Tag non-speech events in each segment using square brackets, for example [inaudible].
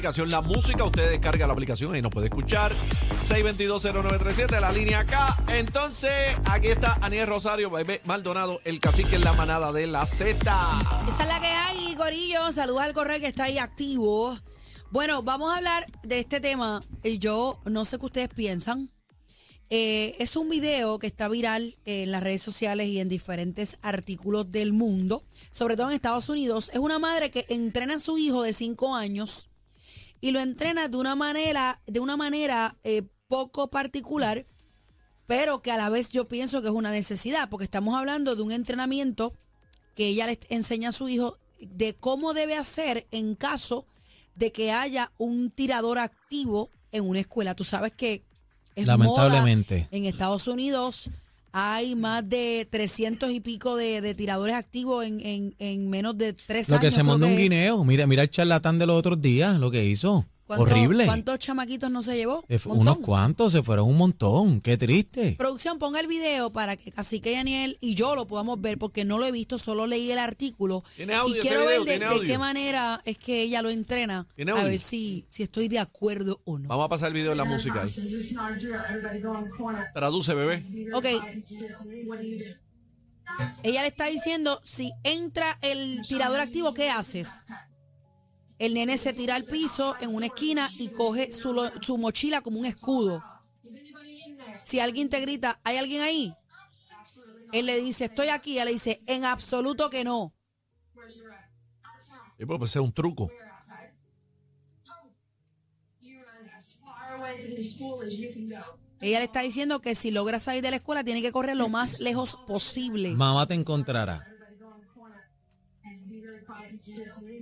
La Música. Usted descarga la aplicación y nos puede escuchar. 6220937, la línea acá. Entonces, aquí está Aniel Rosario, bebé Maldonado, el cacique en la manada de la Z. Esa es la que hay, Corillo. Saludos al correo que está ahí activo. Bueno, vamos a hablar de este tema. Y Yo no sé qué ustedes piensan. Eh, es un video que está viral en las redes sociales y en diferentes artículos del mundo, sobre todo en Estados Unidos. Es una madre que entrena a su hijo de 5 años y lo entrena de una manera, de una manera eh, poco particular, pero que a la vez yo pienso que es una necesidad, porque estamos hablando de un entrenamiento que ella le enseña a su hijo de cómo debe hacer en caso de que haya un tirador activo en una escuela. Tú sabes que es Lamentablemente. moda. En Estados Unidos hay más de 300 y pico de, de tiradores activos en, en, en menos de tres Lo años. que se mandó un guineo. Mira, mira el charlatán de los otros días, lo que hizo. ¿Cuánto- Horrible. ¿Cuántos chamaquitos no se llevó? Unos cuantos, se fueron un montón. Qué triste. Producción, ponga el video para que Cacique Daniel y yo lo podamos ver, porque no lo he visto, solo leí el artículo. ¿Tiene audio y quiero ver de, qué manera es que ella lo entrena. ¿Tiene A ver si, si estoy de acuerdo o no. Vamos a pasar el video de la música ahí. Traduce, bebé. Ok. Ella le está diciendo, si entra el tirador activo, ¿qué haces? El nene se tira al piso en una esquina y coge su, lo- su mochila como un escudo. Si alguien te grita, ¿hay alguien ahí? Él le dice, estoy aquí. Ella le dice, en absoluto que no. Y pues, es un truco. Ella le está diciendo que si logra salir de la escuela, tiene que correr lo más lejos posible. Mamá te encontrará.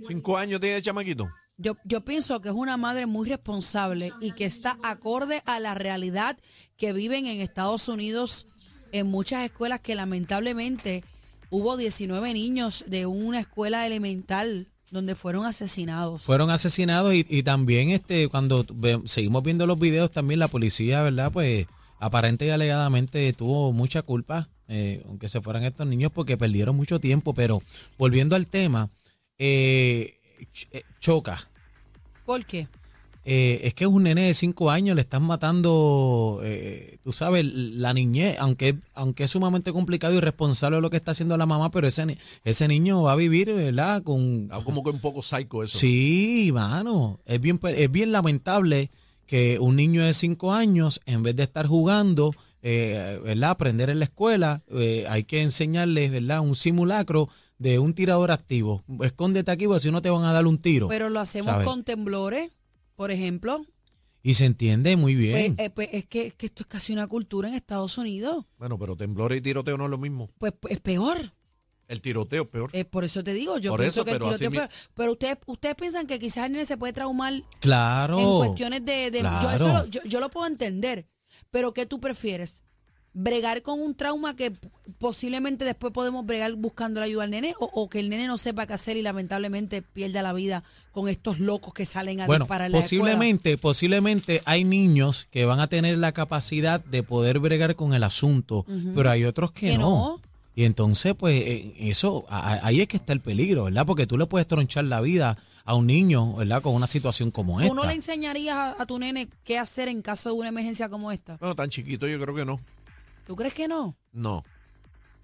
Cinco años tiene el chamaquito. Yo, yo pienso que es una madre muy responsable y que está acorde a la realidad que viven en Estados Unidos en muchas escuelas que lamentablemente hubo 19 niños de una escuela elemental donde fueron asesinados. Fueron asesinados y, y también este cuando ve- seguimos viendo los videos también la policía, ¿verdad? Pues aparente y alegadamente tuvo mucha culpa, eh, aunque se fueran estos niños porque perdieron mucho tiempo. Pero volviendo al tema, eh, ch- eh, choca. ¿Por qué? Eh, es que es un nene de cinco años, le están matando, eh, tú sabes, la niñez, aunque, aunque es sumamente complicado y responsable lo que está haciendo la mamá, pero ese, ese niño va a vivir, ¿verdad? Con, Ah, Como que un poco psycho eso. Sí, mano. Es bien, es bien lamentable que un niño de cinco años, en vez de estar jugando, eh, ¿verdad? Aprender en la escuela, eh, hay que enseñarles, ¿verdad? Un simulacro de un tirador activo. Escóndete aquí, porque si no te van a dar un tiro. Pero lo hacemos ¿Sabes? con temblores, por ejemplo. y se entiende muy Pues, bien. eh, pues, es, que, es que esto es casi una cultura en Estados Unidos. Bueno, pero temblor y tiroteo no es lo mismo. Pues, pues, es peor. El tiroteo es peor. Eh, por eso te digo, yo Por pienso eso, que el tiroteo es peor. Pero ustedes, ustedes piensan que quizás el nene se puede traumar claro. en cuestiones de... de- yo, claro. eso lo, yo, yo lo puedo entender, pero ¿qué tú prefieres? ¿Bregar con un trauma que posiblemente después podemos bregar buscando la ayuda al nene? O, o que el nene no sepa qué hacer y lamentablemente pierda la vida con estos locos que salen a Bueno, disparar la escuela? posiblemente, posiblemente hay niños que van a tener la capacidad de poder bregar con el asunto, pero hay otros que, Que no. no. Y entonces, pues, eh, eso, ahí es que está el peligro, ¿verdad? Porque tú le puedes tronchar la vida a un niño, ¿verdad? Con una situación como ¿Tú esta. no le enseñarías a, a tu nene qué hacer en caso de una emergencia como esta? Bueno, tan chiquito yo creo que no. ¿Tú crees que no? No.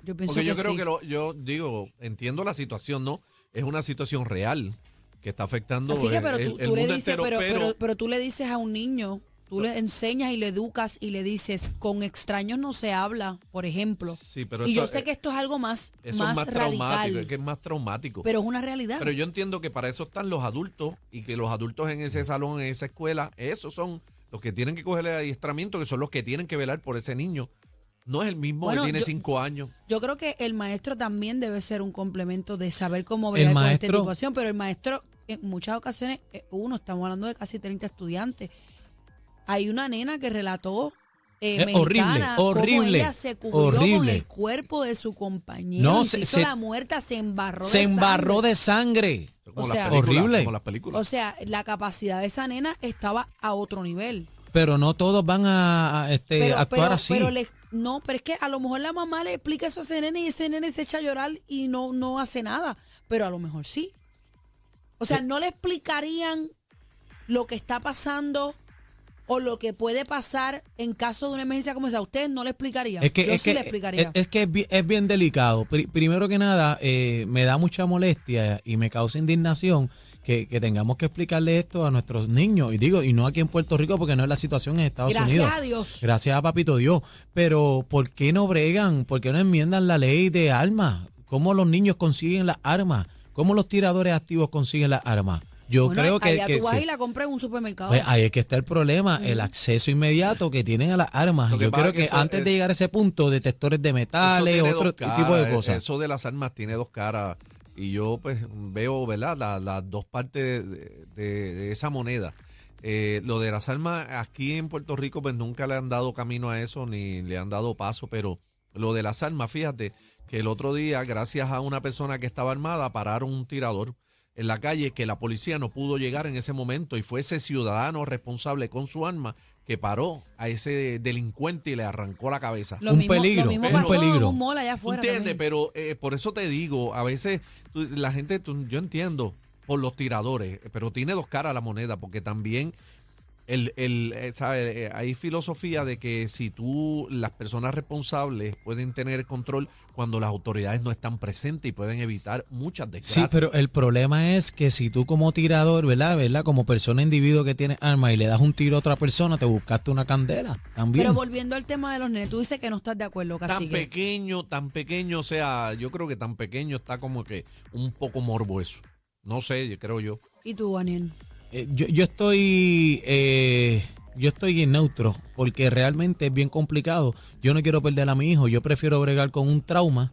Yo pienso Porque yo que creo sí. que lo, yo digo, entiendo la situación, ¿no? Es una situación real que está afectando Así que, pero el- tú, el tú le dices, entero, pero, pero, pero, pero tú le dices a un niño, tú le enseñas y le educas y le dices, con extraños no se habla, por ejemplo. Sí, pero y yo sé que esto es algo más, eso más, es más traumático, es que es más traumático. pero es una realidad. Pero yo entiendo que para eso están los adultos y que los adultos en ese salón, en esa escuela, esos son los que tienen que coger el adiestramiento, que son los que tienen que velar por ese niño. No es el mismo Bueno, que tiene yo- cinco años. Yo creo que el maestro también debe ser un complemento de saber cómo bregar con esta situación, pero el maestro, en muchas ocasiones, eh, uno, estamos hablando de casi 30 estudiantes. Hay una nena que relató eh, Es horrible, horrible, ella se cubrió con el cuerpo de su compañero, No, y se- hizo se- la muerta, se embarró Se de embarró sangre. de sangre. Como O sea- Horrible. Como las películas. O sea, la capacidad de esa nena estaba a otro nivel. Pero no todos van a, a, este, Pero, actuar pero, así. pero le- no, pero es que a lo mejor la mamá le explica eso a ese nene y ese nene se echa a llorar y no, no hace nada. Pero a lo mejor sí. O sea, no le explicarían lo que está pasando o lo que puede pasar en caso de una emergencia como esa? ¿Ustedes no le explicarían? Es que, Yo es, sí que, le explicaría. es, es que es bien, es bien delicado. Pri- primero que nada, eh, me da mucha molestia y me causa indignación que, que tengamos que explicarle esto a nuestros niños. Y digo, y no aquí en Puerto Rico porque no es la situación en Estados Gracias Unidos. a Dios. Gracias a Papito Dios. Pero ¿por qué no bregan? ¿Por qué no enmiendan la ley de armas? ¿Cómo los niños consiguen las armas? ¿Cómo los tiradores activos consiguen las armas? Yo Bueno, creo que, allá que tú vas sí. y la compras en un supermercado. Pues ahí es que está el problema, el acceso inmediato que tienen a las armas. Yo creo que, que eso antes de llegar a ese punto, detectores de metales, otro tipo de caras, cosas. Eso de las armas tiene dos caras. Y yo pues veo, ¿verdad? La- Las dos partes de, de- de esa moneda. Eh, lo de las armas aquí en Puerto Rico pues nunca le han dado camino a eso ni le han dado paso, pero lo de las armas, fíjate que el otro día, gracias a una persona que estaba armada, pararon un tirador en la calle que la policía no pudo llegar en ese momento y fue ese ciudadano responsable con su arma que paró a ese delincuente y le arrancó la cabeza. lo un mismo, peligro, lo mismo un pasó peligro. un mall allá afuera. ¿Entiendes? también. Pero eh, por eso te digo, a veces tú- la gente, tú- yo entiendo por los tiradores, pero tiene dos caras la moneda, porque también el, el, eh, ¿sabe? Eh, hay filosofía de que si tú, las personas responsables pueden tener control cuando las autoridades no están presentes y pueden evitar muchas Sí, desgracias. pero el problema es que si tú como tirador, ¿verdad? ¿verdad? Como persona individuo que tiene armas y le das un tiro a otra persona, te buscaste una candela también. Pero volviendo al tema de los nenes, tú dices que no estás de acuerdo, tan pequeño, tan pequeño, o sea, yo creo que tan pequeño está como que un poco morbo eso. No sé, yo creo yo. ¿Y tú, Daniel? Eh, yo, yo estoy eh, yo estoy en neutro porque realmente es bien complicado. Yo no quiero perder a mi hijo. Yo prefiero bregar con un trauma,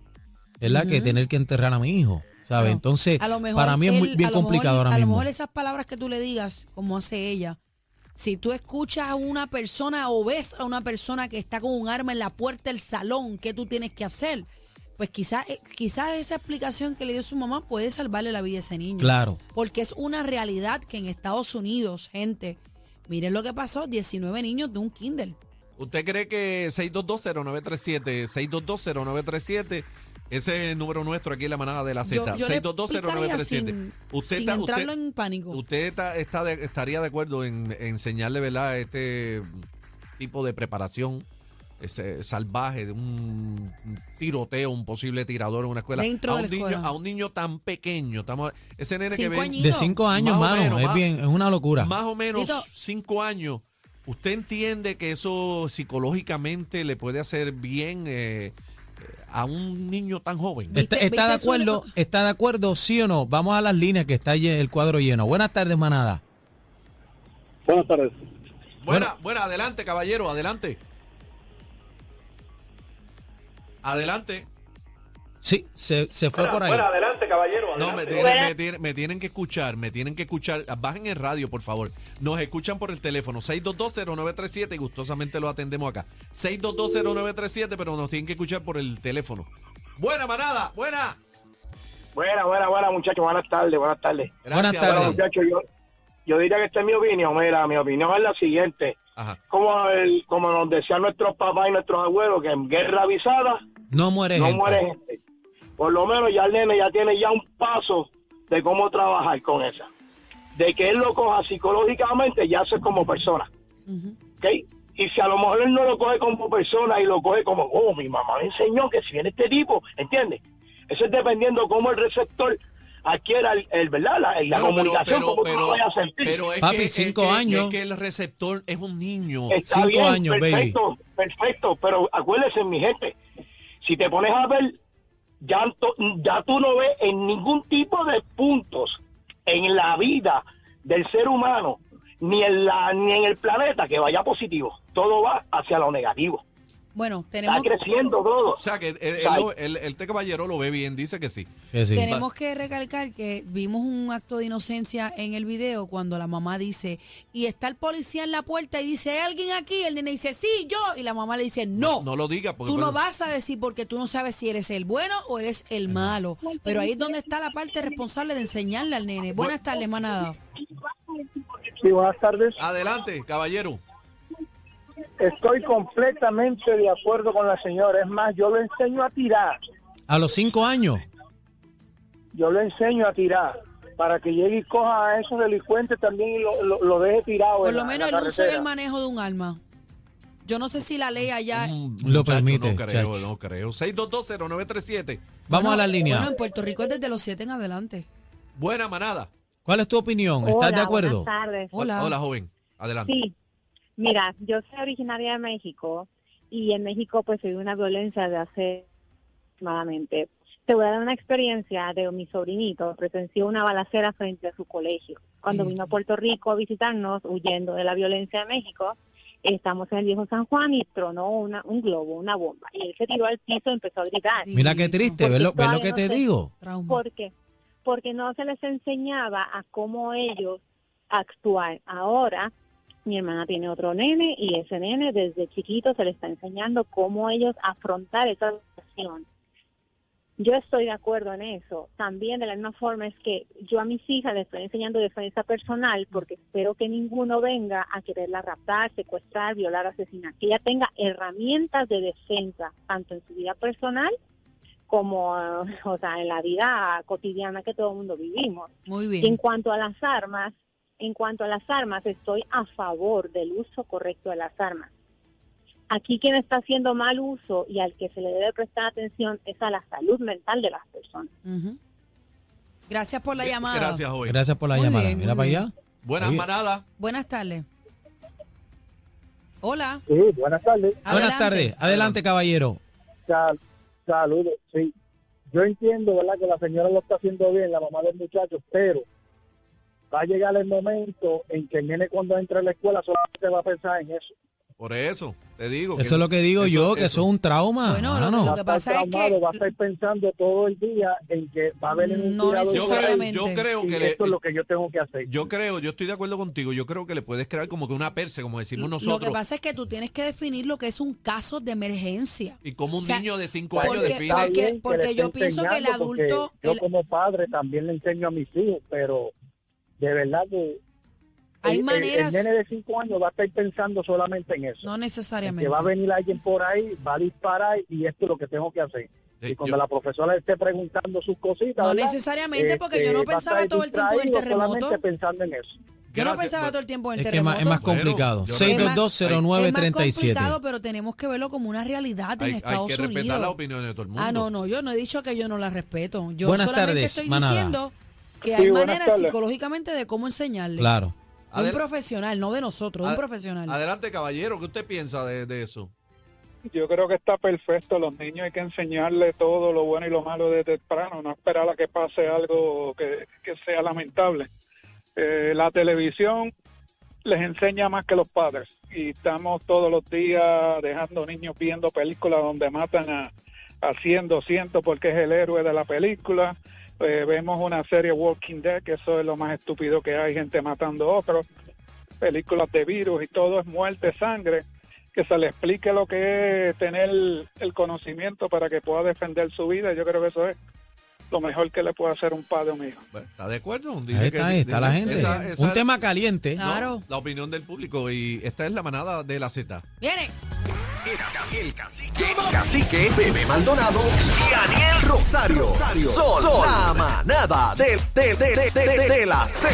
¿verdad? Que tener que enterrar a mi hijo, ¿sabes? Claro. Entonces, A lo mejor para mí es muy bien mejor- complicado ahora A lo mismo. mejor esas palabras que tú le digas, como hace ella, si tú escuchas a una persona o ves a una persona que está con un arma en la puerta del salón, ¿qué tú tienes que hacer? Pues quizás quizás esa explicación que le dio su mamá puede salvarle la vida a ese niño. Claro. Porque es una realidad que en Estados Unidos, gente, miren lo que pasó, 19 niños de un Kindle. ¿Usted cree que 6220937, 6220937, ese es el número nuestro aquí en la manada de la Z, yo le 6220937. explicaría sin- Usted sin está, entrarlo usted, en pánico. usted está, está de- estaría de acuerdo en, en enseñarle, ¿verdad? Este tipo de preparación ese, salvaje de un tiroteo, un posible tirador en una escuela. Dentro a de un niño, escuela. a un niño tan pequeño, estamos, ese nene que ven. De cinco años, Más o mano, menos, es más- bien, es una locura. más o menos Tito. cinco años. ¿Usted entiende que eso psicológicamente le puede hacer bien eh, a un niño tan joven? ¿Está, ¿Viste- está de acuerdo? ¿Está de acuerdo? ¿Sí o no? Vamos a las líneas que está el cuadro lleno. Buenas tardes, manada. Buenas tardes. Buena, buena, adelante, caballero, adelante. Adelante. Sí, se, se fue por ahí. adelante, caballero. No, me tienen, me, tienen, me tienen que escuchar, me tienen que escuchar. Bajen el radio, por favor. Nos escuchan por el teléfono 6220937 y gustosamente lo atendemos acá. 6220937, pero nos tienen que escuchar por el teléfono. Buena manada, buena. Buena, buena, buena, muchachos. Buenas tardes, buenas tardes. Buenas Gracias, tardes. Bueno, buena. muchachos, yo, yo diría que esta es mi opinión. Mira, mi opinión es la siguiente. Ajá. Como, el- como nos decían nuestros papás y nuestros abuelos, que en guerra avisada No muere no gente. muere gente. Por lo menos ya el nene ya tiene ya un paso de cómo trabajar con esa. De que él lo coja psicológicamente, ya eso es como persona. ¿ok? Y si a lo mejor él no lo coge como persona y lo coge como, oh, mi mamá me enseñó que si viene este tipo, ¿entiendes? Eso es dependiendo cómo el receptor adquiera el, el, ¿verdad? La, la Bueno, comunicación, cómo tú lo vayas a sentir. pero es Papi, que, es cinco que- años. Es que el receptor es un niño. Está cinco bien, años, baby. perfecto, perfecto, pero acuérdense, mi gente, si te pones a ver, ya, ya tú no ves en ningún tipo de puntos en la vida del ser humano, ni en, la, ni en el planeta que vaya positivo. Todo va hacia lo negativo. Bueno, Está tenemos, creciendo todo. O sea que el, el, Ay. el- el- caballero lo ve bien, dice que sí. Que sí. tenemos que recalcar que vimos un acto de inocencia en el video cuando la mamá dice, y está el policía en la puerta y dice, ¿hay alguien aquí? El nene dice, sí, yo. Y la mamá le dice, no. No lo diga porque Tú no vas a decir porque tú no sabes si eres el bueno o eres el malo. Pero ahí es donde está la parte responsable de enseñarle al nene. Buenas tardes, manada. Sí, buenas tardes. Adelante, caballero. Estoy completamente de acuerdo con la señora. Es más, yo lo enseño a tirar. A los cinco años. Yo lo enseño a tirar. para que llegue y coja a esos delincuentes también y lo, lo, lo deje tirado. Por en lo la- menos la el uso y el manejo de un arma. Yo no sé si la ley allá. Mm, Lo muchacho, permite, No creo, chacho. no creo. 6220937. Vamos Bueno, a la línea. Bueno, en Puerto Rico es desde los siete en adelante. Buena manada. ¿Cuál es tu opinión? ¿Estás Hola, de acuerdo? Buenas tardes. Hola. Hola, joven. Adelante. Sí, mira, yo soy originaria de México y en México pues hay una violencia de hace aproximadamente. Te voy a dar una experiencia de mi sobrinito, presenció una balacera frente a su colegio. Cuando Sí. vino a Puerto Rico a visitarnos, huyendo de la violencia de México, estamos en el viejo San Juan y tronó una, un globo, una bomba. Y él se tiró al piso y empezó a gritar. Mira qué triste, ¿ves lo, ves lo que no te sé. digo? ¿Por qué? Porque no se les enseñaba a cómo ellos actuar. Ahora, mi hermana tiene otro nene y ese nene desde chiquito se le está enseñando cómo ellos afrontar esa situación. Yo estoy de acuerdo en eso. También de la misma forma es que yo a mis hijas les estoy enseñando defensa personal porque espero que ninguno venga a quererla raptar, secuestrar, violar, asesinar. Que ella tenga herramientas de defensa, tanto en su vida personal como [laughs] o sea, en la vida cotidiana que todo el mundo vivimos. Muy Y en bien. cuanto a las armas, en cuanto a las armas, estoy a favor del uso correcto de las armas. Aquí quien está haciendo mal uso y al que se le debe prestar atención es a la salud mental de las personas. Gracias por la llamada. Gracias, joven. Gracias por la Muy llamada. bien, Mira para allá. Buenas Oye. manadas. Buenas tardes. Hola. Sí, buenas tardes. Buenas Adelante. tardes. Adelante, caballero. Sal- saludos, sí. Yo entiendo, ¿verdad?, que la señora lo está haciendo bien, la mamá del muchacho, pero va a llegar el momento en que el nene cuando entre a la escuela solamente va a pensar en eso. Por eso, te digo. Eso es lo que digo eso- yo, que eso es un trauma. Bueno, lo- mano. lo que Va a pasa estar es que- va a estar pensando todo el día en que va a haber un No Yo creo, necesariamente. yo creo y que le, esto es lo que yo tengo que hacer. yo creo, yo estoy de acuerdo contigo. Yo creo que le puedes crear como que una perse, como decimos Lo que nosotros. pasa es que tú tienes que definir lo que es un caso de emergencia. y como un o sea, niño de 5 porque- años define. Está porque- porque yo pienso que el adulto- Yo el- como padre también le enseño a mis hijos, pero de verdad que Hay el, maneras- el nene de 5 años va a estar pensando solamente en eso. No En necesariamente. que va a venir alguien por ahí, va a disparar y esto es lo que tengo que hacer. Y cuando yo- la profesora esté preguntando sus cositas, No ¿verdad? necesariamente, porque yo Este, no va a pensaba todo el tiempo en el terremoto. pensando en eso. Yo no pensaba pero- todo el tiempo en el Es que es más, terremoto. Complicado. yo- 6220937. Es más complicado, pero tenemos que verlo como una realidad en Hay, hay Estados que respetar Unidos. las opiniones de todo el mundo. Ah, no, no, yo no he dicho que yo no la respeto. Yo Buenas solamente tardes, estoy manada. diciendo que Sí, hay maneras tardes. psicológicamente de cómo enseñarle. Claro. De un Adel- profesional, no de nosotros, un profesional. Adelante, caballero. ¿Qué usted piensa de, de eso? Yo creo que está perfecto. Los niños hay que enseñarles todo lo bueno y lo malo desde temprano, no esperar a que pase algo que, que sea lamentable. Eh, la televisión les enseña más que los padres y estamos todos los días dejando niños viendo películas donde matan a, a 100, 200 porque es el héroe de la película. Eh, vemos una serie Walking Dead, que eso es lo más estúpido que hay, gente matando a otros. Películas de virus y todo es muerte, sangre que se le explique lo que es tener el conocimiento para que pueda defender su vida. Yo creo que eso es lo mejor que le puede hacer un padre un hijo. Bueno, ¿Está de acuerdo? Ahí está, ahí está la gente. esa- esa- un tema caliente. no, Claro. la opinión del público. Y esta es la manada de la Z. Viene. El cacique, cacique, Bebé Maldonado y Daniel Rosario. Sol, la manada de, de, de, de, de, la Z.